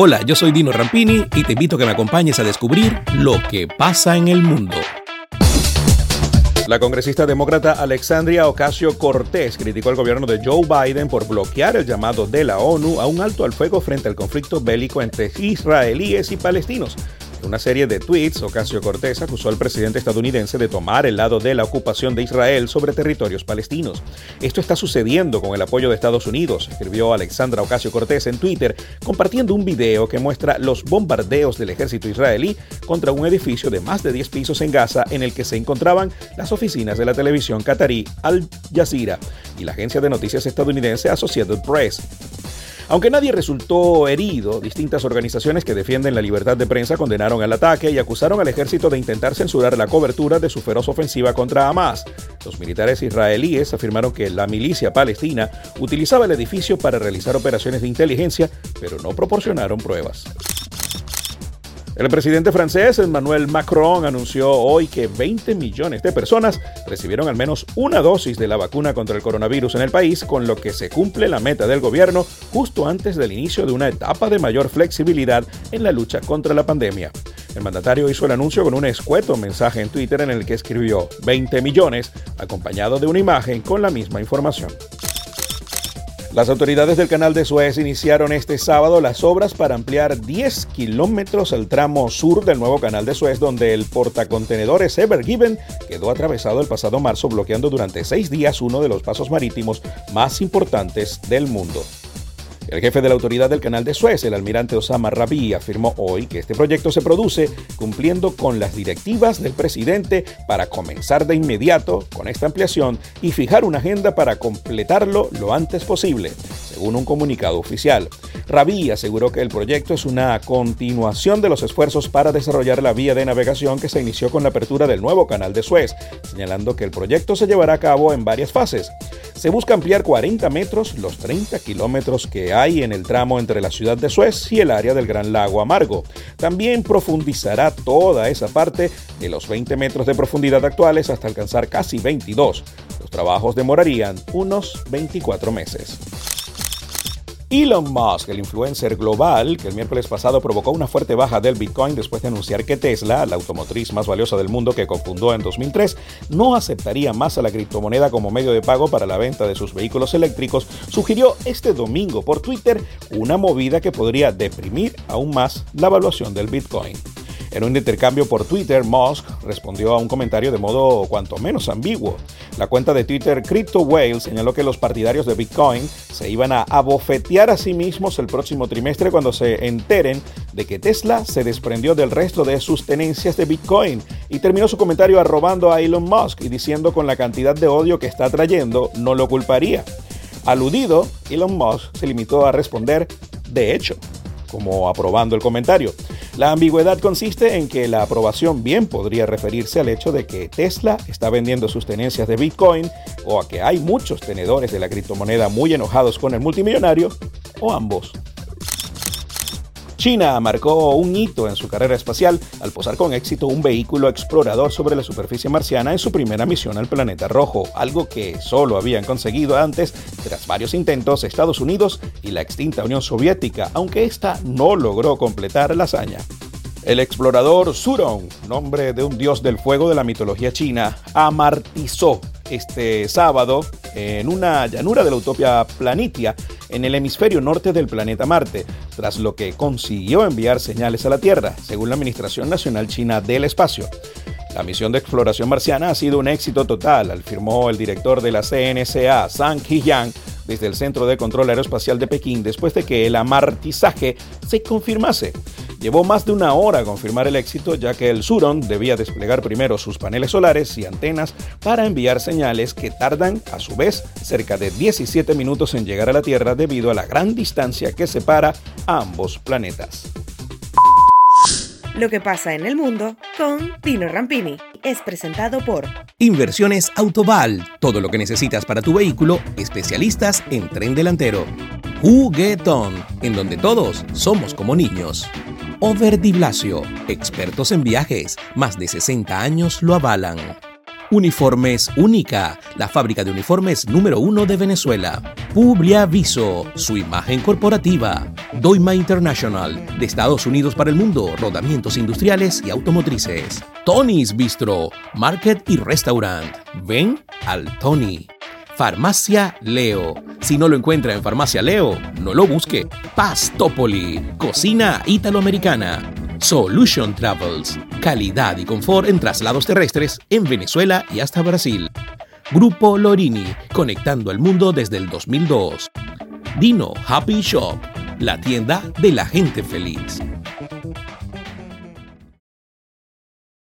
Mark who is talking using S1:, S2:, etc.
S1: Hola, yo soy Dino Rampini y te invito a que me acompañes a descubrir lo que pasa en el mundo. La congresista demócrata Alexandria Ocasio Cortés criticó al gobierno de Joe Biden por bloquear el llamado de la ONU a un alto al fuego frente al conflicto bélico entre israelíes y palestinos. Una serie de tweets, Ocasio Cortés acusó al presidente estadounidense de tomar el lado de la ocupación de Israel sobre territorios palestinos. Esto está sucediendo con el apoyo de Estados Unidos, escribió Alexandra Ocasio Cortés en Twitter, compartiendo un video que muestra los bombardeos del ejército israelí contra un edificio de más de 10 pisos en Gaza en el que se encontraban las oficinas de la televisión qatarí Al Jazeera y la agencia de noticias estadounidense Associated Press. Aunque nadie resultó herido, distintas organizaciones que defienden la libertad de prensa condenaron el ataque y acusaron al ejército de intentar censurar la cobertura de su feroz ofensiva contra Hamas. Los militares israelíes afirmaron que la milicia palestina utilizaba el edificio para realizar operaciones de inteligencia, pero no proporcionaron pruebas. El presidente francés Emmanuel Macron anunció hoy que 20 millones de personas recibieron al menos una dosis de la vacuna contra el coronavirus en el país, con lo que se cumple la meta del gobierno justo antes del inicio de una etapa de mayor flexibilidad en la lucha contra la pandemia. El mandatario hizo el anuncio con un escueto mensaje en Twitter en el que escribió 20 millones, acompañado de una imagen con la misma información. Las autoridades del canal de Suez iniciaron este sábado las obras para ampliar 10 kilómetros al tramo sur del nuevo canal de Suez, donde el portacontenedores Ever Given quedó atravesado el pasado marzo, bloqueando durante seis días uno de los pasos marítimos más importantes del mundo. El jefe de la autoridad del canal de Suez, el almirante Osama Rabi, afirmó hoy que este proyecto se produce cumpliendo con las directivas del presidente para comenzar de inmediato con esta ampliación y fijar una agenda para completarlo lo antes posible, según un comunicado oficial. Rabi aseguró que el proyecto es una continuación de los esfuerzos para desarrollar la vía de navegación que se inició con la apertura del nuevo canal de Suez, señalando que el proyecto se llevará a cabo en varias fases. Se busca ampliar 40 metros los 30 kilómetros que hay en el tramo entre la ciudad de Suez y el área del Gran Lago Amargo. También profundizará toda esa parte de los 20 metros de profundidad actuales hasta alcanzar casi 22. Los trabajos demorarían unos 24 meses. Elon Musk, el influencer global, que el miércoles pasado provocó una fuerte baja del Bitcoin después de anunciar que Tesla, la automotriz más valiosa del mundo que cofundó en 2003, no aceptaría más a la criptomoneda como medio de pago para la venta de sus vehículos eléctricos, sugirió este domingo por Twitter una movida que podría deprimir aún más la evaluación del Bitcoin. En un intercambio por Twitter, Musk respondió a un comentario de modo cuanto menos ambiguo. La cuenta de Twitter Crypto Whale señaló que los partidarios de Bitcoin se iban a abofetear a sí mismos el próximo trimestre cuando se enteren de que Tesla se desprendió del resto de sus tenencias de Bitcoin y terminó su comentario arrobando a Elon Musk y diciendo con la cantidad de odio que está trayendo no lo culparía. Aludido, Elon Musk se limitó a responder, de hecho, como aprobando el comentario. La ambigüedad consiste en que la aprobación bien podría referirse al hecho de que Tesla está vendiendo sus tenencias de Bitcoin o a que hay muchos tenedores de la criptomoneda muy enojados con el multimillonario o ambos. China marcó un hito en su carrera espacial al posar con éxito un vehículo explorador sobre la superficie marciana en su primera misión al planeta rojo, algo que solo habían conseguido antes tras varios intentos Estados Unidos y la extinta Unión Soviética, aunque esta no logró completar la hazaña. El explorador Surong, nombre de un dios del fuego de la mitología china, amartizó este sábado en una llanura de la utopia Planitia en el hemisferio norte del planeta Marte, tras lo que consiguió enviar señales a la Tierra, según la Administración Nacional China del Espacio. La misión de exploración marciana ha sido un éxito total, afirmó el director de la CNCA, Zhang Hiyang, desde el Centro de Control Aeroespacial de Pekín después de que el amartizaje se confirmase. Llevó más de una hora confirmar el éxito ya que el Suron debía desplegar primero sus paneles solares y antenas para enviar señales que tardan a su vez cerca de 17 minutos en llegar a la Tierra debido a la gran distancia que separa a ambos planetas.
S2: Lo que pasa en el mundo con Tino Rampini es presentado por
S1: Inversiones Autoval, todo lo que necesitas para tu vehículo, especialistas en tren delantero. Juguetón, en donde todos somos como niños. Over Blasio, expertos en viajes, más de 60 años lo avalan. Uniformes Única, la fábrica de uniformes número uno de Venezuela. Publiaviso, su imagen corporativa. Doima International, de Estados Unidos para el mundo, rodamientos industriales y automotrices. Tony's Bistro, Market y Restaurant. Ven al Tony. Farmacia Leo. Si no lo encuentra en Farmacia Leo, no lo busque. Pastopoli, cocina italoamericana. Solution Travels, calidad y confort en traslados terrestres en Venezuela y hasta Brasil. Grupo Lorini, conectando al mundo desde el 2002. Dino Happy Shop, la tienda de la gente feliz.